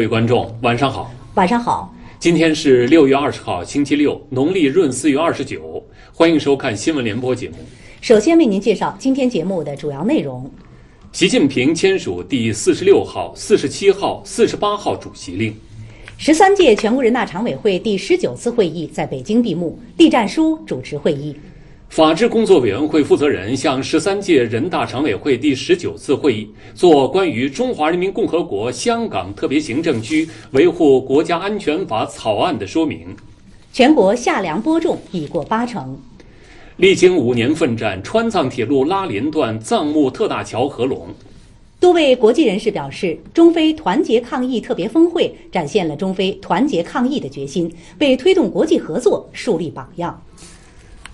各位观众，晚上好。晚上好。今天是六月二十号，星期六，农历闰四月二十九。欢迎收看新闻联播节目。首先为您介绍今天节目的主要内容：习近平签署第四十六号、四十七号、四十八号主席令；十三届全国人大常委会第十九次会议在北京闭幕，栗战书主持会议。法制工作委员会负责人向十三届人大常委会第十九次会议做关于《中华人民共和国香港特别行政区维护国家安全法》草案的说明。全国夏粮播种已过八成。历经五年奋战，川藏铁路拉林段藏木特大桥合龙。多位国际人士表示，中非团结抗疫特别峰会展现了中非团结抗疫的决心，为推动国际合作树立榜样。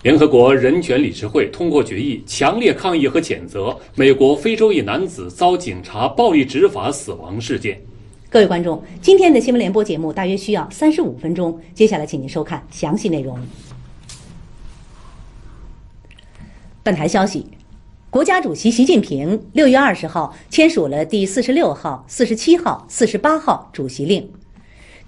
联合国人权理事会通过决议，强烈抗议和谴责美国非洲裔男子遭警察暴力执法死亡事件。各位观众，今天的新闻联播节目大约需要三十五分钟，接下来请您收看详细内容。本台消息，国家主席习近平六月二十号签署了第四十六号、四十七号、四十八号主席令。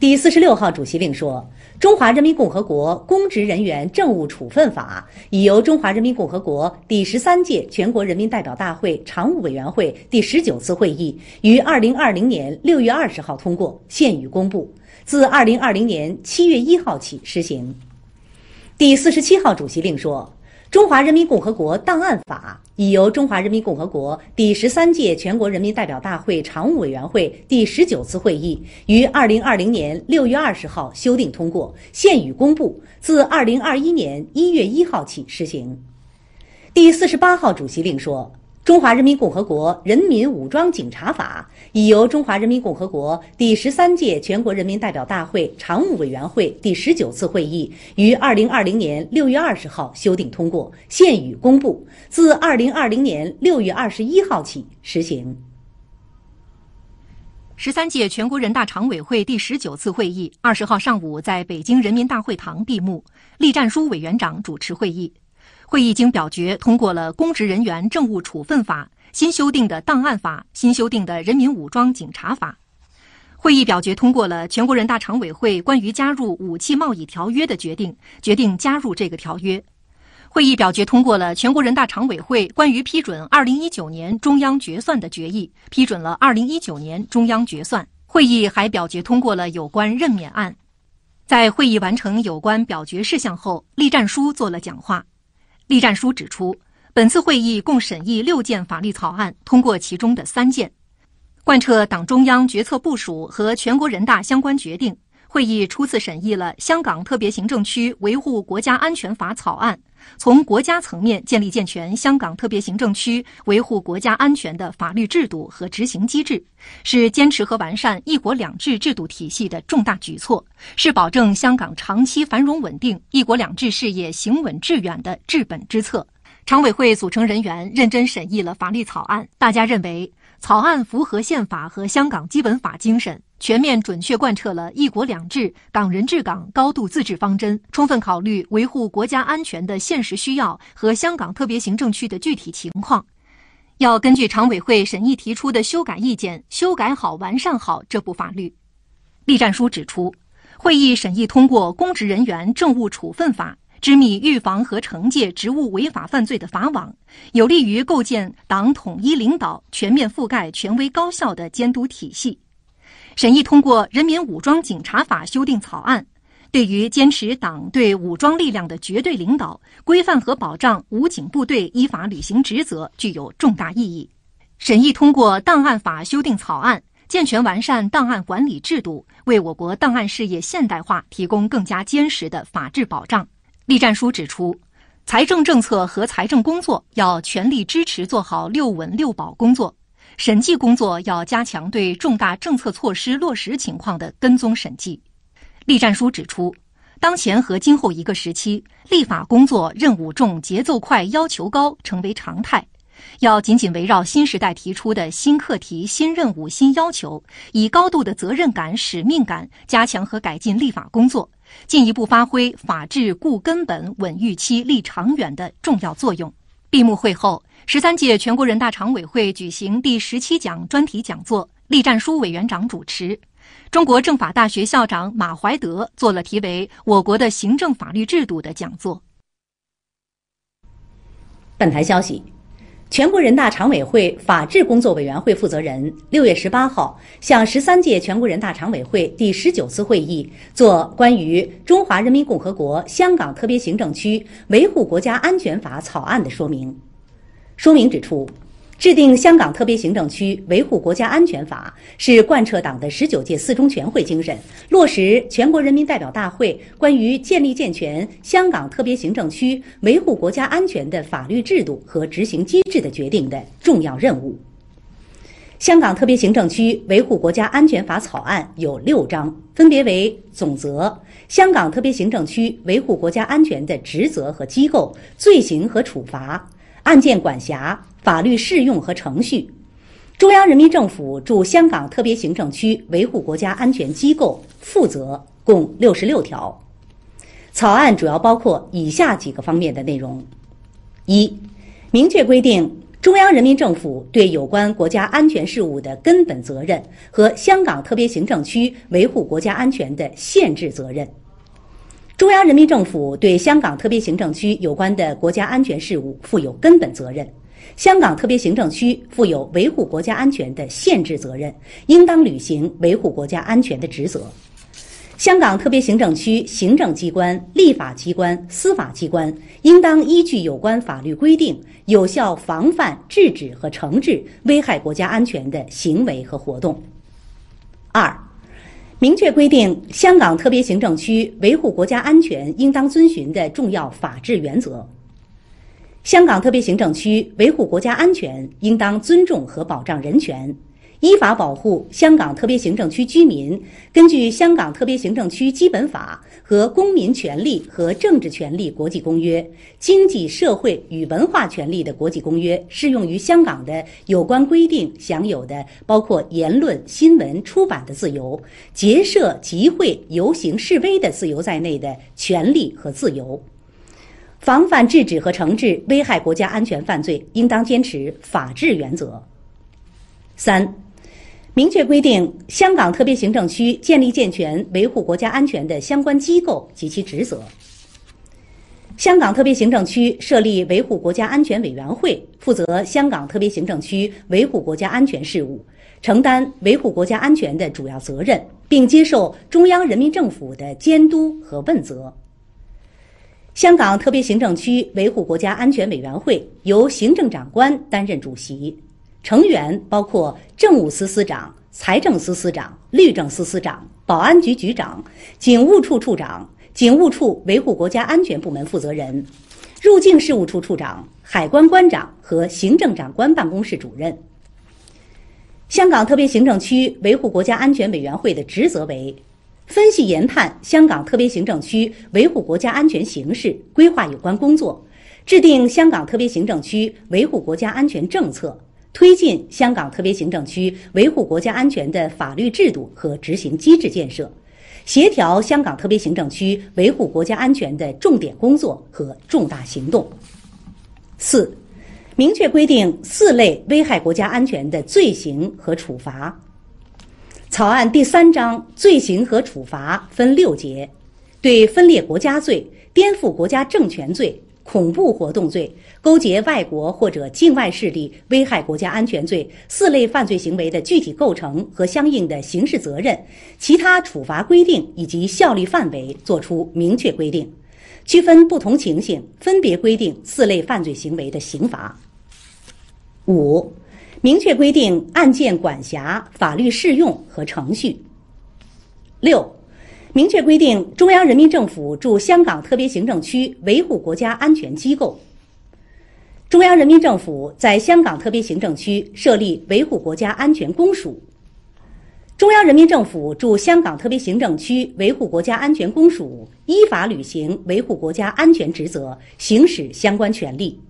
第四十六号主席令说。《中华人民共和国公职人员政务处分法》已由中华人民共和国第十三届全国人民代表大会常务委员会第十九次会议于二零二零年六月二十号通过，现予公布，自二零二零年七月一号起施行。第四十七号主席令说。《中华人民共和国档案法》已由中华人民共和国第十三届全国人民代表大会常务委员会第十九次会议于二零二零年六月二十号修订通过，现予公布，自二零二一年一月一号起施行。第四十八号主席令说。《中华人民共和国人民武装警察法》已由中华人民共和国第十三届全国人民代表大会常务委员会第十九次会议于二零二零年六月二十号修订通过，现予公布，自二零二零年六月二十一号起实行。十三届全国人大常委会第十九次会议二十号上午在北京人民大会堂闭幕，栗战书委员长主持会议。会议经表决通过了《公职人员政务处分法》新修订的档案法、新修订的人民武装警察法。会议表决通过了全国人大常委会关于加入武器贸易条约的决定，决定加入这个条约。会议表决通过了全国人大常委会关于批准二零一九年中央决算的决议，批准了二零一九年中央决算。会议还表决通过了有关任免案。在会议完成有关表决事项后，栗战书做了讲话。栗战书指出，本次会议共审议六件法律草案，通过其中的三件，贯彻党中央决策部署和全国人大相关决定。会议初次审议了《香港特别行政区维护国家安全法》草案，从国家层面建立健全香港特别行政区维护国家安全的法律制度和执行机制，是坚持和完善“一国两制”制度体系的重大举措，是保证香港长期繁荣稳定、“一国两制”事业行稳致远的治本之策。常委会组成人员认真审议了法律草案，大家认为草案符合宪法和香港基本法精神。全面准确贯彻了一国两制、港人治港、高度自治方针，充分考虑维护国家安全的现实需要和香港特别行政区的具体情况，要根据常委会审议提出的修改意见，修改好、完善好这部法律。栗战书指出，会议审议通过《公职人员政务处分法》，织密预防和惩戒职务违法犯罪的法网，有利于构建党统一领导、全面覆盖、权威高效的监督体系。审议通过《人民武装警察法》修订草案，对于坚持党对武装力量的绝对领导、规范和保障武警部队依法履行职责，具有重大意义。审议通过《档案法》修订草案，健全完善档案管理制度，为我国档案事业现代化提供更加坚实的法治保障。栗战书指出，财政政策和财政工作要全力支持做好“六稳六保”工作。审计工作要加强对重大政策措施落实情况的跟踪审计。栗战书指出，当前和今后一个时期，立法工作任务重、节奏快、要求高成为常态，要紧紧围绕新时代提出的新课题、新任务、新要求，以高度的责任感、使命感，加强和改进立法工作，进一步发挥法治固根本、稳预期、立长远的重要作用。闭幕会后。十三届全国人大常委会举行第十七讲专题讲座，栗战书委员长主持。中国政法大学校长马怀德做了题为“我国的行政法律制度”的讲座。本台消息。全国人大常委会法制工作委员会负责人六月十八号向十三届全国人大常委会第十九次会议作关于《中华人民共和国香港特别行政区维护国家安全法》草案的说明。说明指出。制定《香港特别行政区维护国家安全法》是贯彻党的十九届四中全会精神，落实全国人民代表大会关于建立健全香港特别行政区维护国家安全的法律制度和执行机制的决定的重要任务。《香港特别行政区维护国家安全法》草案有六章，分别为总则、香港特别行政区维护国家安全的职责和机构、罪行和处罚、案件管辖。法律适用和程序，中央人民政府驻香港特别行政区维护国家安全机构负责，共六十六条。草案主要包括以下几个方面的内容：一、明确规定中央人民政府对有关国家安全事务的根本责任和香港特别行政区维护国家安全的限制责任。中央人民政府对香港特别行政区有关的国家安全事务负有根本责任。香港特别行政区负有维护国家安全的限制责任，应当履行维护国家安全的职责。香港特别行政区行政机关、立法机关、司法机关应当依据有关法律规定，有效防范、制止和惩治危害国家安全的行为和活动。二，明确规定香港特别行政区维护国家安全应当遵循的重要法治原则。香港特别行政区维护国家安全，应当尊重和保障人权，依法保护香港特别行政区居民根据《香港特别行政区基本法》和《公民权利和政治权利国际公约》、《经济社会与文化权利的国际公约》适用于香港的有关规定享有的包括言论、新闻、出版的自由、结社、集会、游行、示威的自由在内的权利和自由。防范、制止和惩治危害国家安全犯罪，应当坚持法治原则。三、明确规定香港特别行政区建立健全维护国家安全的相关机构及其职责。香港特别行政区设立维护国家安全委员会，负责香港特别行政区维护国家安全事务，承担维护国家安全的主要责任，并接受中央人民政府的监督和问责。香港特别行政区维护国家安全委员会由行政长官担任主席，成员包括政务司司长、财政司司长、律政司司长、保安局局长、警务处处长、警务处维护国家安全部门负责人、入境事务处处长、海关关长和行政长官办公室主任。香港特别行政区维护国家安全委员会的职责为。分析研判香港特别行政区维护国家安全形势，规划有关工作，制定香港特别行政区维护国家安全政策，推进香港特别行政区维护国家安全的法律制度和执行机制建设，协调香港特别行政区维护国家安全的重点工作和重大行动。四，明确规定四类危害国家安全的罪行和处罚。草案第三章罪行和处罚分六节，对分裂国家罪、颠覆国家政权罪、恐怖活动罪、勾结外国或者境外势力危害国家安全罪四类犯罪行为的具体构成和相应的刑事责任、其他处罚规定以及效力范围作出明确规定，区分不同情形，分别规定四类犯罪行为的刑罚。五。明确规定案件管辖、法律适用和程序。六，明确规定中央人民政府驻香港特别行政区维护国家安全机构。中央人民政府在香港特别行政区设立维护国家安全公署。中央人民政府驻香港特别行政区维护国家安全公署依法履行维护国家安全职责，行使相关权利。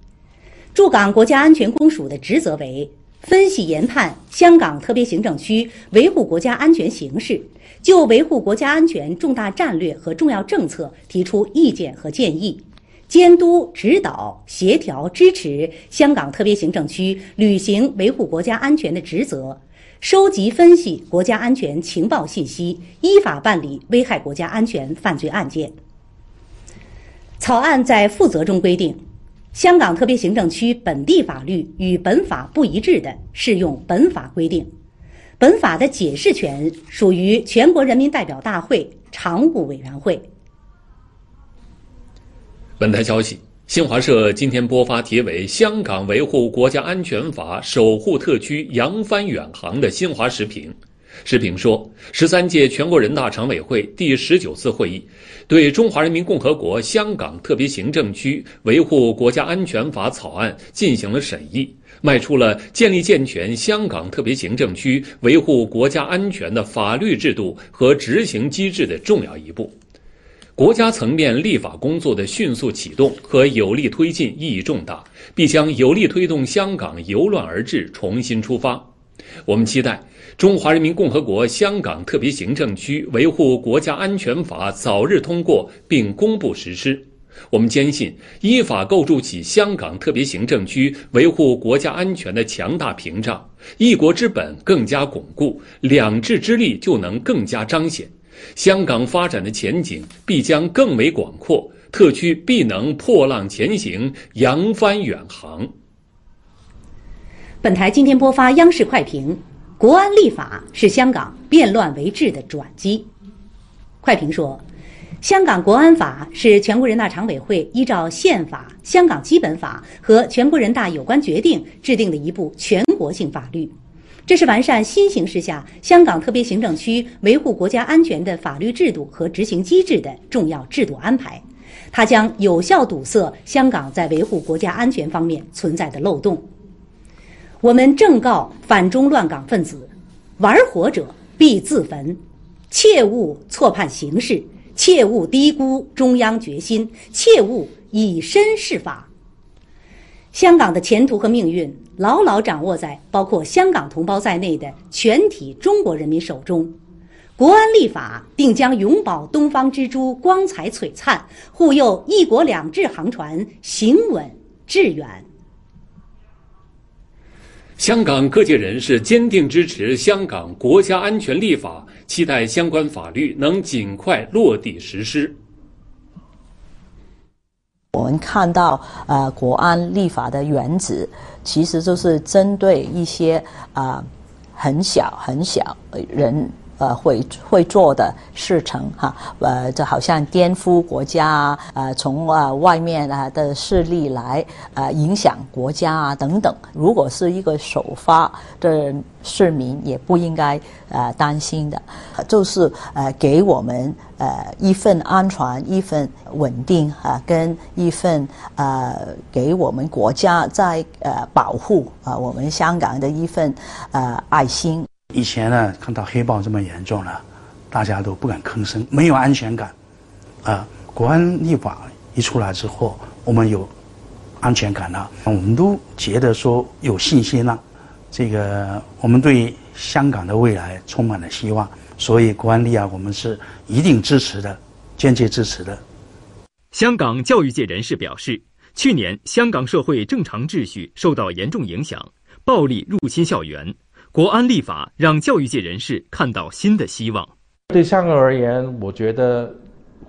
驻港国家安全公署的职责为。分析研判香港特别行政区维护国家安全形势，就维护国家安全重大战略和重要政策提出意见和建议，监督指导、协调支持香港特别行政区履行维护国家安全的职责，收集分析国家安全情报信息，依法办理危害国家安全犯罪案件。草案在附则中规定，香港特别行政区本地法律与本法不一致的，适用本法规定。本法的解释权属于全国人民代表大会常务委员会。本台消息。新华社今天播发题为《香港维护国家安全法守护特区扬帆远航》的新华时评。时评说，十三届全国人大常委会第十九次会议对《中华人民共和国香港特别行政区维护国家安全法》草案进行了审议，迈出了建立健全香港特别行政区维护国家安全的法律制度和执行机制的重要一步。国家层面立法工作的迅速启动和有力推进意义重大，必将有力推动香港由乱而治、重新出发。我们期待《中华人民共和国香港特别行政区维护国家安全法》早日通过并公布实施。我们坚信，依法构筑起香港特别行政区维护国家安全的强大屏障，一国之本更加巩固，两制之力就能更加彰显。香港发展的前景必将更为广阔，特区必能破浪前行，扬帆远航。本台今天播发央视快评：国安立法是香港变乱为治的转机。快评说，香港国安法是全国人大常委会依照宪法、香港基本法和全国人大有关决定制定的一部全国性法律。这是完善新形势下香港特别行政区维护国家安全的法律制度和执行机制的重要制度安排，它将有效堵塞香港在维护国家安全方面存在的漏洞。我们正告反中乱港分子：玩火者必自焚，切勿错判形势，切勿低估中央决心，切勿以身试法。香港的前途和命运。牢牢掌握在包括香港同胞在内的全体中国人民手中，国安立法定将永保东方之珠光彩璀璨，护佑一国两制航船行稳致远。香港各界人士坚定支持香港国家安全立法，期待相关法律能尽快落地实施。我们看到，呃，国安立法的原旨，其实就是针对一些啊很小很小人呃会会做的事情哈，呃，就好像颠覆国家啊，呃，从啊外面啊的势力来呃影响国家啊等等。如果是一个首发的市民，也不应该呃担心的，就是呃给我们。呃，一份安全，一份稳定啊，跟一份呃，给我们国家在呃保护啊，我们香港的一份呃爱心。以前呢，看到黑暴这么严重了，大家都不敢吭声，没有安全感。啊，国安立法一出来之后，我们有安全感了，我们都觉得说有信心了。这个，我们对香港的未来充满了希望。所以，国安立啊，我们是一定支持的，坚决支持的。香港教育界人士表示，去年香港社会正常秩序受到严重影响，暴力入侵校园，国安立法让教育界人士看到新的希望。对香港而言，我觉得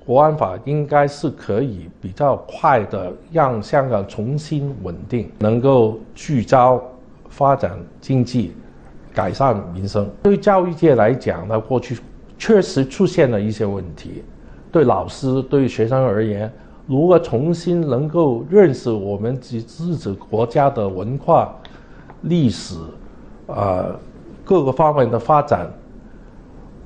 国安法应该是可以比较快的让香港重新稳定，能够聚焦发展经济。改善民生，对教育界来讲呢，过去确实出现了一些问题。对老师、对学生而言，如何重新能够认识我们自自己国家的文化、历史，啊，各个方面的发展，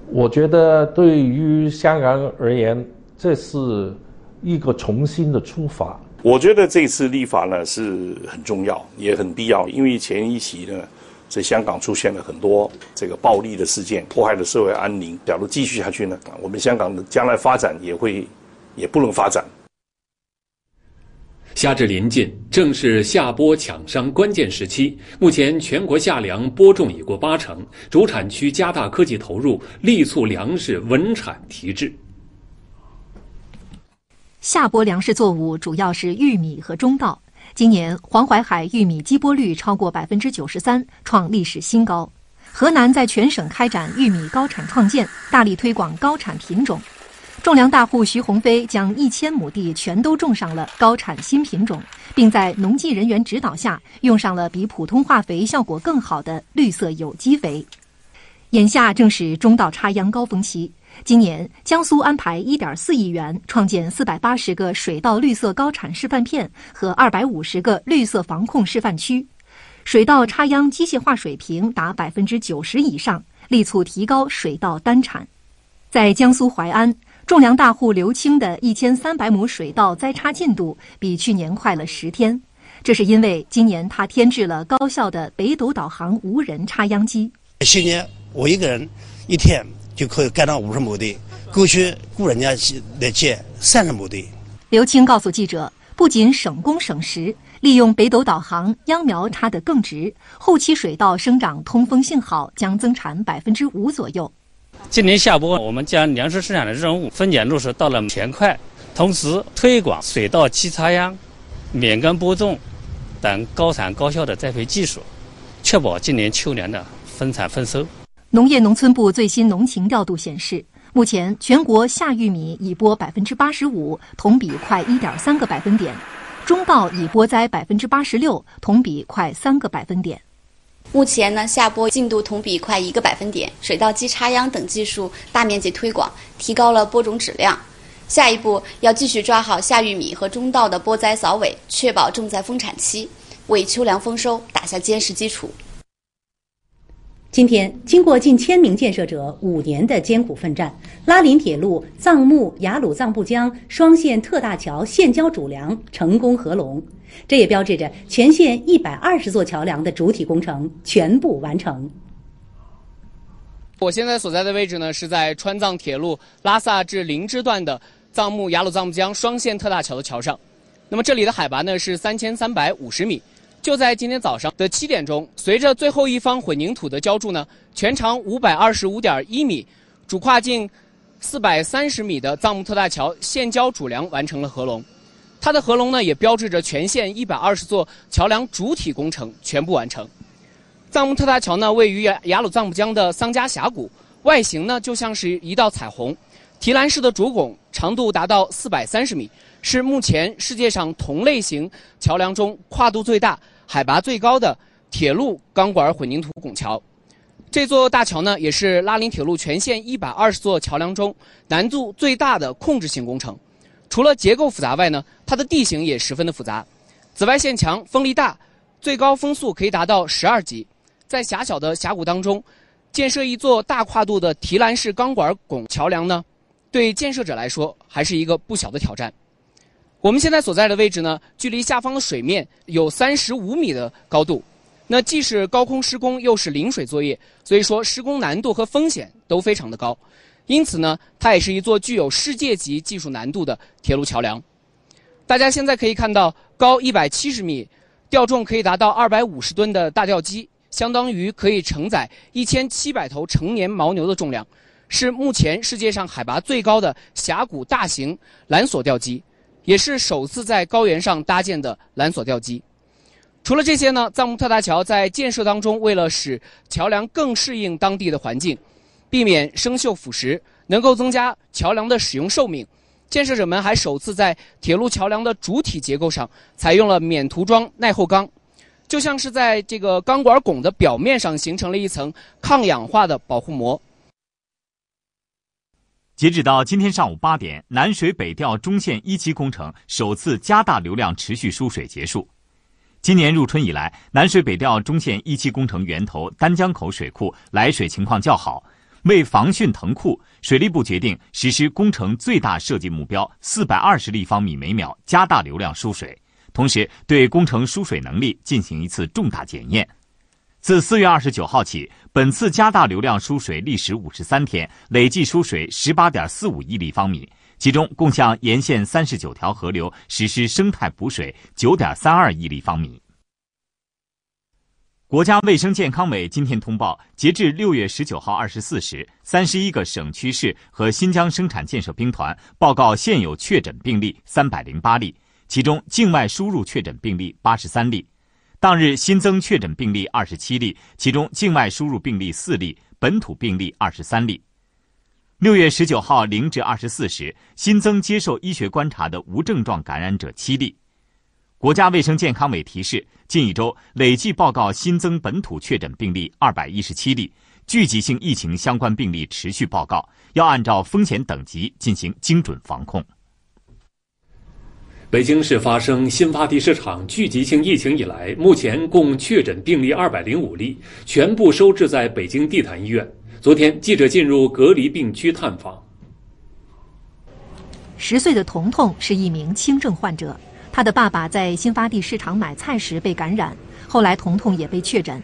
我觉得对于香港而言，这是一个重新的出发。我觉得这次立法呢是很重要，也很必要，因为前一期呢。在香港出现了很多这个暴力的事件，迫害了社会安宁。假如继续下去呢，我们香港的将来发展也会也不能发展。夏至临近，正是夏播抢商关键时期。目前，全国夏粮播种已过八成，主产区加大科技投入，力促粮食稳产提质。夏播粮食作物主要是玉米和中稻。今年黄淮海玉米基播率超过百分之九十三，创历史新高。河南在全省开展玉米高产创建，大力推广高产品种。种粮大户徐鸿飞将一千亩地全都种上了高产新品种，并在农技人员指导下用上了比普通化肥效果更好的绿色有机肥。眼下正是中稻插秧高峰期，今年江苏安排1.4亿元创建480个水稻绿色高产示范片和250个绿色防控示范区。水稻插秧机械化水平达百分之九十以上，力促提高水稻单产。在江苏淮安，种粮大户刘青的一千三百亩水稻栽插进度比去年快了十天，这是因为今年他添置了高效的北斗导航无人插秧机。去年我一个人一天就可以干到五十亩地，过去雇人家来接三十亩地。刘青告诉记者，不仅省工省时。利用北斗导航，秧苗插得更直，后期水稻生长通风性好，将增产百分之五左右。今年下播，我们将粮食生产的任务分拣落实到了田块，同时推广水稻机插秧、免耕播种等高产高效的栽培技术，确保今年秋粮的分产丰收。农业农村部最新农情调度显示，目前全国夏玉米已播百分之八十五，同比快一点三个百分点。中稻已播栽百分之八十六，同比快三个百分点。目前呢，下播进度同比快一个百分点，水稻机插秧等技术大面积推广，提高了播种质量。下一步要继续抓好夏玉米和中稻的播栽扫尾，确保种在丰产期，为秋粮丰收打下坚实基础。今天，经过近千名建设者五年的艰苦奋战，拉林铁路藏木雅鲁藏布江双线特大桥现浇主梁成功合龙，这也标志着全线一百二十座桥梁的主体工程全部完成。我现在所在的位置呢，是在川藏铁路拉萨至林芝段的藏木雅鲁藏布江双线特大桥的桥上，那么这里的海拔呢是三千三百五十米。就在今天早上的七点钟，随着最后一方混凝土的浇筑呢，全长五百二十五点一米、主跨径四百三十米的藏木特大桥现浇主梁完成了合龙。它的合龙呢，也标志着全线一百二十座桥梁主体工程全部完成。藏木特大桥呢，位于雅雅鲁藏布江的桑加峡谷，外形呢就像是一道彩虹，提篮式的主拱，长度达到四百三十米，是目前世界上同类型桥梁中跨度最大。海拔最高的铁路钢管混凝土拱桥，这座大桥呢，也是拉林铁路全线一百二十座桥梁中难度最大的控制性工程。除了结构复杂外呢，它的地形也十分的复杂。紫外线强，风力大，最高风速可以达到十二级。在狭小的峡谷当中，建设一座大跨度的提篮式钢管拱桥梁呢，对建设者来说还是一个不小的挑战。我们现在所在的位置呢，距离下方的水面有三十五米的高度，那既是高空施工，又是临水作业，所以说施工难度和风险都非常的高。因此呢，它也是一座具有世界级技术难度的铁路桥梁。大家现在可以看到，高一百七十米、吊重可以达到二百五十吨的大吊机，相当于可以承载一千七百头成年牦牛的重量，是目前世界上海拔最高的峡谷大型缆索吊机。也是首次在高原上搭建的缆索吊机。除了这些呢，藏木特大桥在建设当中，为了使桥梁更适应当地的环境，避免生锈腐蚀，能够增加桥梁的使用寿命，建设者们还首次在铁路桥梁的主体结构上采用了免涂装耐候钢，就像是在这个钢管拱的表面上形成了一层抗氧化的保护膜。截止到今天上午八点，南水北调中线一期工程首次加大流量持续输水结束。今年入春以来，南水北调中线一期工程源头丹江口水库来水情况较好。为防汛腾库，水利部决定实施工程最大设计目标四百二十立方米每秒，加大流量输水，同时对工程输水能力进行一次重大检验。自四月二十九号起，本次加大流量输水历时五十三天，累计输水十八点四五亿立方米，其中共向沿线三十九条河流实施生态补水九点三二亿立方米。国家卫生健康委今天通报，截至六月十九号二十四时，三十一个省区市和新疆生产建设兵团报告现有确诊病例三百零八例，其中境外输入确诊病例八十三例。当日新增确诊病例二十七例，其中境外输入病例四例，本土病例二十三例。六月十九号零至二十四时，新增接受医学观察的无症状感染者七例。国家卫生健康委提示，近一周累计报告新增本土确诊病例二百一十七例，聚集性疫情相关病例持续报告，要按照风险等级进行精准防控。北京市发生新发地市场聚集性疫情以来，目前共确诊病例二百零五例，全部收治在北京地坛医院。昨天，记者进入隔离病区探访。十岁的彤彤是一名轻症患者，他的爸爸在新发地市场买菜时被感染，后来彤彤也被确诊，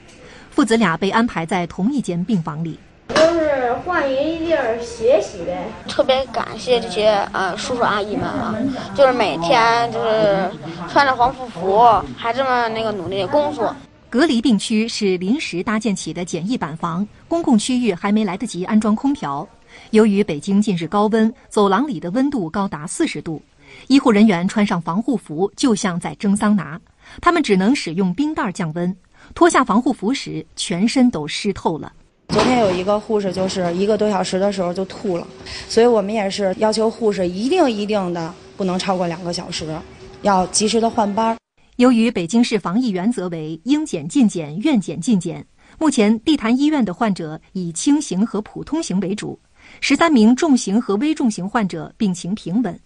父子俩被安排在同一间病房里。都是换一地儿学习呗。特别感谢这些呃叔叔阿姨们啊，就是每天就是穿着防护服，还这么那个努力工作。隔离病区是临时搭建起的简易板房，公共区域还没来得及安装空调。由于北京近日高温，走廊里的温度高达四十度，医护人员穿上防护服就像在蒸桑拿，他们只能使用冰袋降温。脱下防护服时，全身都湿透了。昨天有一个护士就是一个多小时的时候就吐了，所以我们也是要求护士一定一定的不能超过两个小时，要及时的换班。由于北京市防疫原则为应检尽检、愿检尽检，目前地坛医院的患者以轻型和普通型为主，十三名重型和危重型患者病情平稳。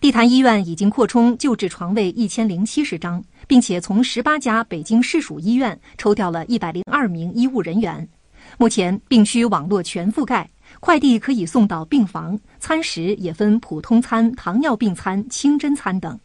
地坛医院已经扩充救治床位一千零七十张，并且从十八家北京市属医院抽调了一百零二名医务人员。目前病区网络全覆盖，快递可以送到病房，餐食也分普通餐、糖尿病餐、清真餐等。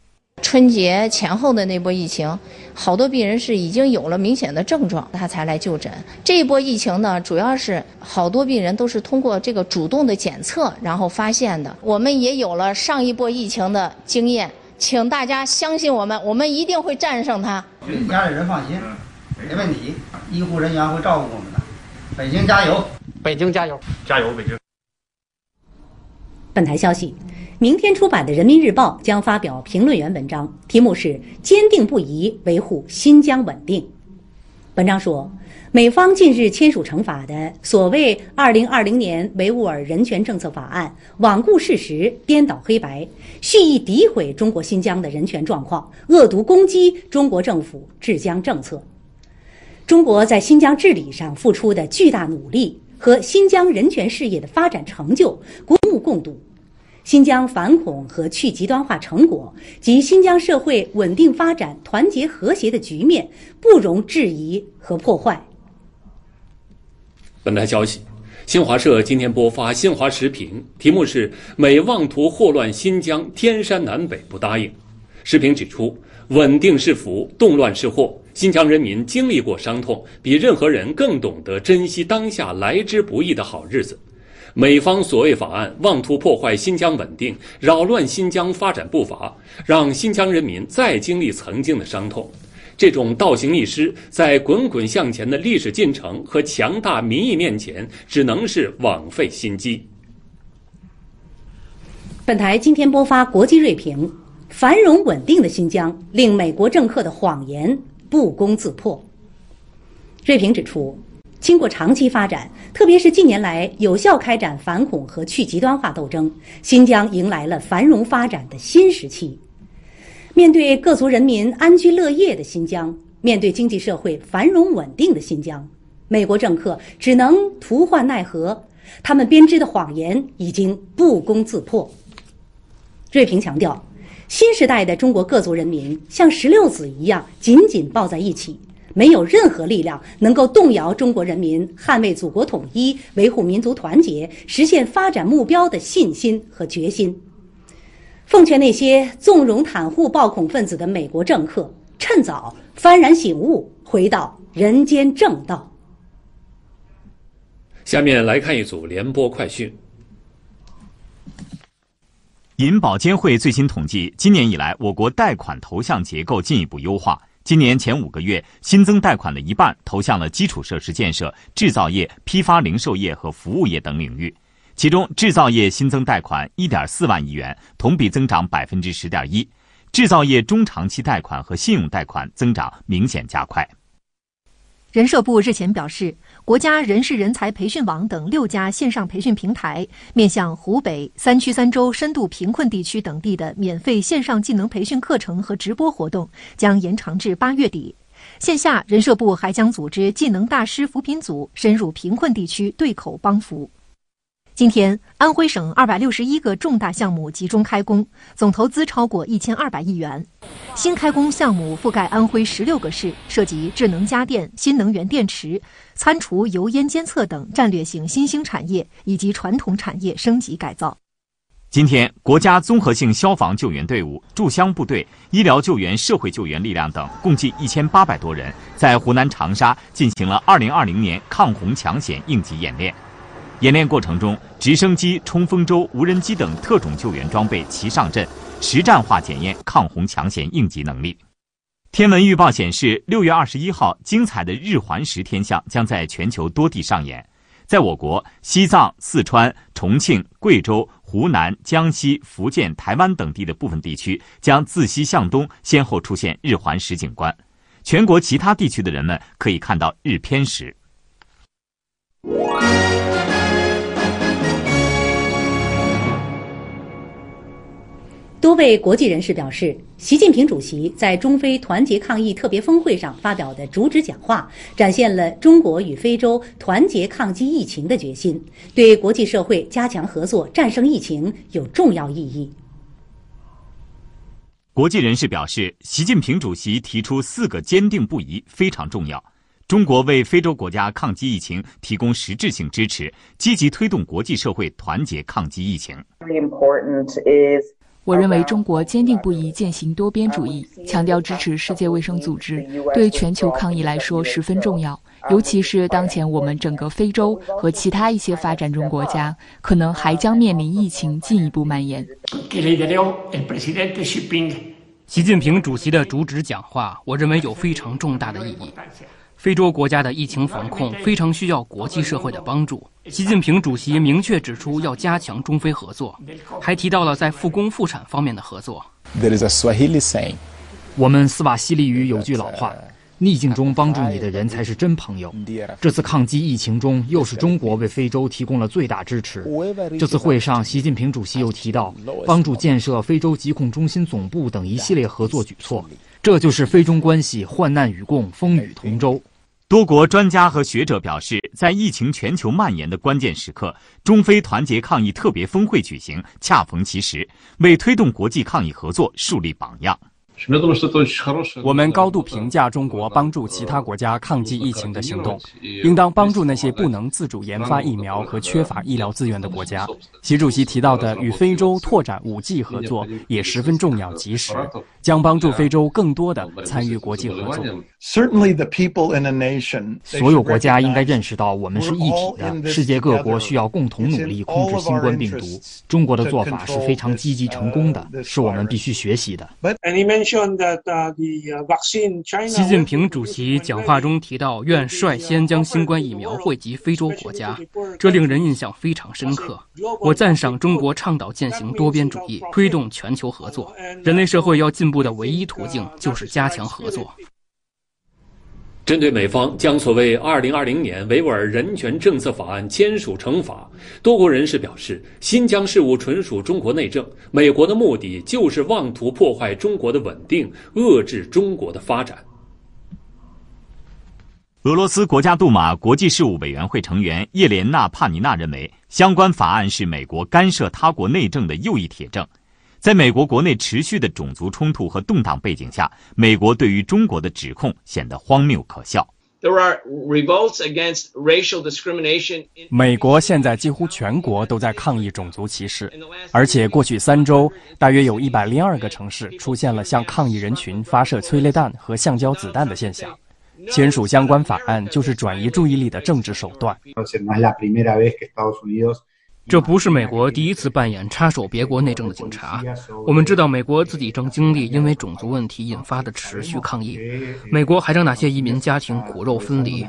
春节前后的那波疫情，好多病人是已经有了明显的症状，他才来就诊。这一波疫情呢，主要是好多病人都是通过这个主动的检测，然后发现的。我们也有了上一波疫情的经验，请大家相信我们，我们一定会战胜它。家里人放心，没问题，医护人员会照顾我们的。北京加油，北京加油，加油，北京。本台消息。明天出版的《人民日报》将发表评论员文章，题目是“坚定不移维护新疆稳定”。文章说，美方近日签署成法的所谓《二零二零年维吾尔人权政策法案》，罔顾事实、颠倒黑白，蓄意诋毁中国新疆的人权状况，恶毒攻击中国政府治疆政策。中国在新疆治理上付出的巨大努力和新疆人权事业的发展成就，国目共睹。新疆反恐和去极端化成果及新疆社会稳定发展、团结和谐的局面不容置疑和破坏。本台消息，新华社今天播发新华时评，题目是“美妄图祸乱新疆，天山南北不答应”。时评指出，稳定是福，动乱是祸。新疆人民经历过伤痛，比任何人更懂得珍惜当下来之不易的好日子。美方所谓法案妄图破坏新疆稳定，扰乱新疆发展步伐，让新疆人民再经历曾经的伤痛。这种倒行逆施，在滚滚向前的历史进程和强大民意面前，只能是枉费心机。本台今天播发国际锐评：繁荣稳定的新疆令美国政客的谎言不攻自破。瑞平指出。经过长期发展，特别是近年来有效开展反恐和去极端化斗争，新疆迎来了繁荣发展的新时期。面对各族人民安居乐业的新疆，面对经济社会繁荣稳定的新疆，美国政客只能徒唤奈何，他们编织的谎言已经不攻自破。瑞平强调，新时代的中国各族人民像石榴籽一样紧紧抱在一起。没有任何力量能够动摇中国人民捍卫祖国统一、维护民族团结、实现发展目标的信心和决心。奉劝那些纵容袒护暴恐分子的美国政客，趁早幡然醒悟，回到人间正道。下面来看一组联播快讯。银保监会最新统计，今年以来，我国贷款投向结构进一步优化。今年前五个月，新增贷款的一半投向了基础设施建设、制造业、批发零售业和服务业等领域。其中，制造业新增贷款一点四万亿元，同比增长百分之十点一；制造业中长期贷款和信用贷款增长明显加快。人社部日前表示，国家人事人才培训网等六家线上培训平台面向湖北、三区三州深度贫困地区等地的免费线上技能培训课程和直播活动将延长至八月底。线下，人社部还将组织技能大师扶贫组深入贫困地区对口帮扶。今天，安徽省二百六十一个重大项目集中开工，总投资超过一千二百亿元。新开工项目覆盖安徽十六个市，涉及智能家电、新能源电池、餐厨油烟监测等战略性新兴产业以及传统产业升级改造。今天，国家综合性消防救援队伍、驻乡部队、医疗救援、社会救援力量等共计一千八百多人，在湖南长沙进行了二零二零年抗洪抢险应急演练。演练过程中，直升机、冲锋舟、无人机等特种救援装备齐上阵，实战化检验抗洪抢险应急能力。天文预报显示，六月二十一号，精彩的日环食天象将在全球多地上演。在我国西藏、四川、重庆、贵州、湖南、江西、福建、台湾等地的部分地区将自西向东先后出现日环食景观，全国其他地区的人们可以看到日偏食。多位国际人士表示，习近平主席在中非团结抗疫特别峰会上发表的主旨讲话，展现了中国与非洲团结抗击疫情的决心，对国际社会加强合作、战胜疫情有重要意义。国际人士表示，习近平主席提出四个坚定不移非常重要。中国为非洲国家抗击疫情提供实质性支持，积极推动国际社会团结抗击疫情。我认为中国坚定不移践行多边主义，强调支持世界卫生组织，对全球抗疫来说十分重要。尤其是当前我们整个非洲和其他一些发展中国家，可能还将面临疫情进一步蔓延。习近平主席的主旨讲话，我认为有非常重大的意义。非洲国家的疫情防控非常需要国际社会的帮助。习近平主席明确指出要加强中非合作，还提到了在复工复产方面的合作。我们斯瓦希里语有句老话：“逆境中帮助你的人才是真朋友。”这次抗击疫情中，又是中国为非洲提供了最大支持。这次会上，习近平主席又提到帮助建设非洲疾控中心总部等一系列合作举措。这就是非中关系患难与共，风雨同舟。多国专家和学者表示，在疫情全球蔓延的关键时刻，中非团结抗疫特别峰会举行，恰逢其时，为推动国际抗疫合作树立榜样。我们高度评价中国帮助其他国家抗击疫情的行动，应当帮助那些不能自主研发疫苗和缺乏医疗资源的国家。习主席提到的与非洲拓展五 G 合作也十分重要及时，将帮助非洲更多的参与国际合作。所有国家应该认识到，我们是一体的，世界各国需要共同努力控制新冠病毒。中国的做法是非常积极成功的，是我们必须学习的。习近平主席讲话中提到，愿率先将新冠疫苗惠及非洲国家，这令人印象非常深刻。我赞赏中国倡导践行多边主义，推动全球合作。人类社会要进步的唯一途径就是加强合作。针对美方将所谓“二零二零年维吾尔人权政策法案”签署成法，多国人士表示，新疆事务纯属中国内政，美国的目的就是妄图破坏中国的稳定，遏制中国的发展。俄罗斯国家杜马国际事务委员会成员叶莲娜·帕尼娜认为，相关法案是美国干涉他国内政的又一铁证。在美国国内持续的种族冲突和动荡背景下，美国对于中国的指控显得荒谬可笑。美国现在几乎全国都在抗议种族歧视，而且过去三周，大约有一百零二个城市出现了向抗议人群发射催泪弹和橡胶子弹的现象。签署相关法案就是转移注意力的政治手段。这不是美国第一次扮演插手别国内政的警察。我们知道，美国自己正经历因为种族问题引发的持续抗议。美国还让哪些移民家庭骨肉分离？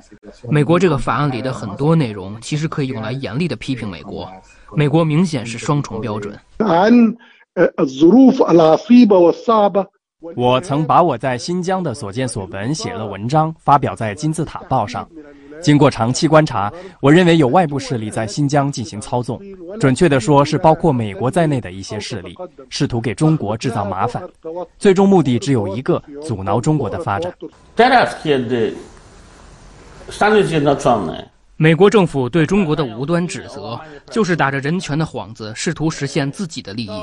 美国这个法案里的很多内容，其实可以用来严厉的批评美国。美国明显是双重标准。我曾把我在新疆的所见所闻写了文章，发表在金字塔报上。经过长期观察，我认为有外部势力在新疆进行操纵，准确的说是包括美国在内的一些势力，试图给中国制造麻烦，最终目的只有一个：阻挠中国的发展。美国政府对中国的无端指责，就是打着人权的幌子，试图实现自己的利益。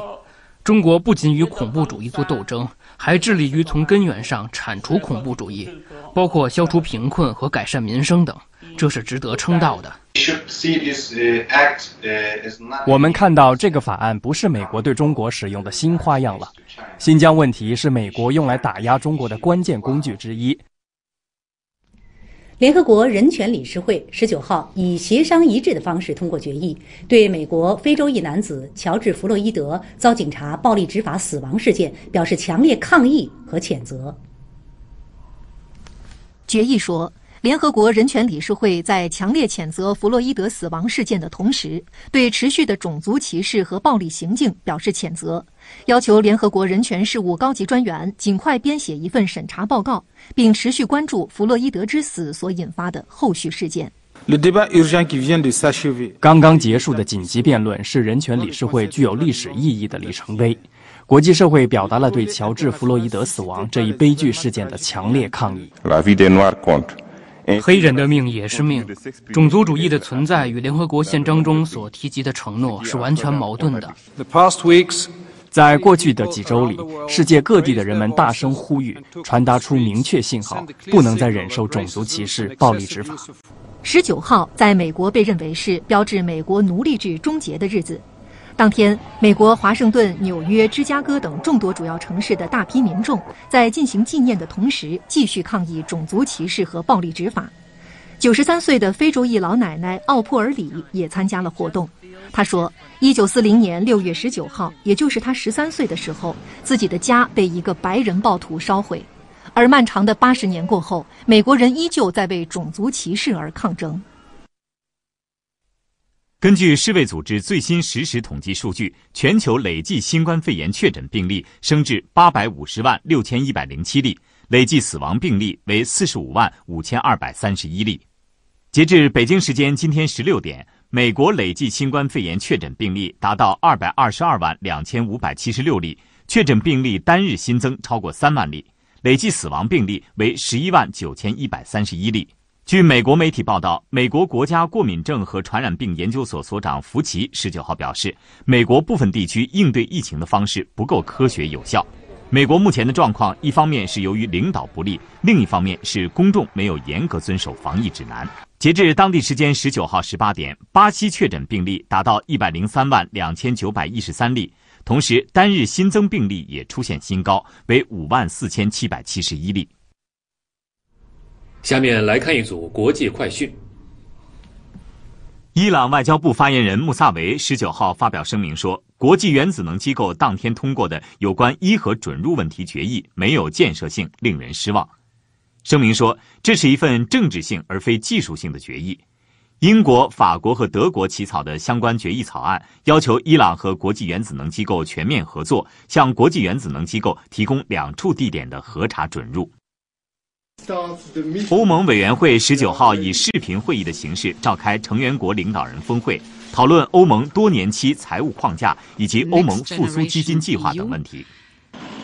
中国不仅与恐怖主义做斗争，还致力于从根源上铲除恐怖主义，包括消除贫困和改善民生等，这是值得称道的。我们看到这个法案不是美国对中国使用的新花样了。新疆问题是美国用来打压中国的关键工具之一。联合国人权理事会十九号以协商一致的方式通过决议，对美国非洲裔男子乔治·弗洛伊德遭警察暴力执法死亡事件表示强烈抗议和谴责。决议说，联合国人权理事会在强烈谴责弗洛伊德死亡事件的同时，对持续的种族歧视和暴力行径表示谴责。要求联合国人权事务高级专员尽快编写一份审查报告，并持续关注弗洛伊德之死所引发的后续事件。刚刚结束的紧急辩论是人权理事会具有历史意义的里程碑，国际社会表达了对乔治·弗洛伊德死亡这一悲剧事件的强烈抗议。黑人的命也是命，种族主义的存在与联合国宪章中所提及的承诺是完全矛盾的。在过去的几周里，世界各地的人们大声呼吁，传达出明确信号：不能再忍受种族歧视、暴力执法。十九号在美国被认为是标志美国奴隶制终结的日子。当天，美国华盛顿、纽约、芝加哥等众多主要城市的大批民众在进行纪念的同时，继续抗议种族歧视和暴力执法。九十三岁的非洲裔老奶奶奥普尔里也参加了活动。他说：“一九四零年六月十九号，也就是他十三岁的时候，自己的家被一个白人暴徒烧毁。而漫长的八十年过后，美国人依旧在为种族歧视而抗争。”根据世卫组织最新实时统计数据，全球累计新冠肺炎确诊病例升至八百五十万六千一百零七例，累计死亡病例为四十五万五千二百三十一例。截至北京时间今天十六点。美国累计新冠肺炎确诊病例达到二百二十二万两千五百七十六例，确诊病例单日新增超过三万例，累计死亡病例为十一万九千一百三十一例。据美国媒体报道，美国国家过敏症和传染病研究所所长福奇十九号表示，美国部分地区应对疫情的方式不够科学有效。美国目前的状况，一方面是由于领导不力，另一方面是公众没有严格遵守防疫指南。截至当地时间十九号十八点，巴西确诊病例达到一百零三万两千九百一十三例，同时单日新增病例也出现新高，为五万四千七百七十一例。下面来看一组国际快讯。伊朗外交部发言人穆萨维十九号发表声明说，国际原子能机构当天通过的有关伊核准入问题决议没有建设性，令人失望。声明说，这是一份政治性而非技术性的决议。英国、法国和德国起草的相关决议草案要求伊朗和国际原子能机构全面合作，向国际原子能机构提供两处地点的核查准入。欧盟委员会十九号以视频会议的形式召开成员国领导人峰会，讨论欧盟多年期财务框架以及欧盟复苏基金计划等问题。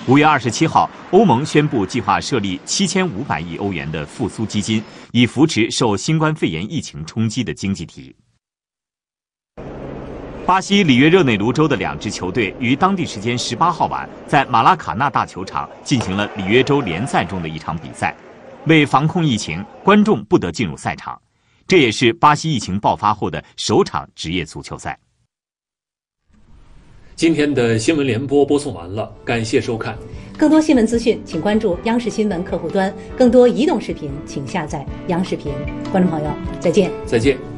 五月二十七号，欧盟宣布计划设立七千五百亿欧元的复苏基金，以扶持受新冠肺炎疫情冲击的经济体。巴西里约热内卢州的两支球队于当地时间十八号晚在马拉卡纳大球场进行了里约州联赛中的一场比赛。为防控疫情，观众不得进入赛场，这也是巴西疫情爆发后的首场职业足球赛。今天的新闻联播播送完了，感谢收看。更多新闻资讯，请关注央视新闻客户端；更多移动视频，请下载央视频。观众朋友，再见。再见。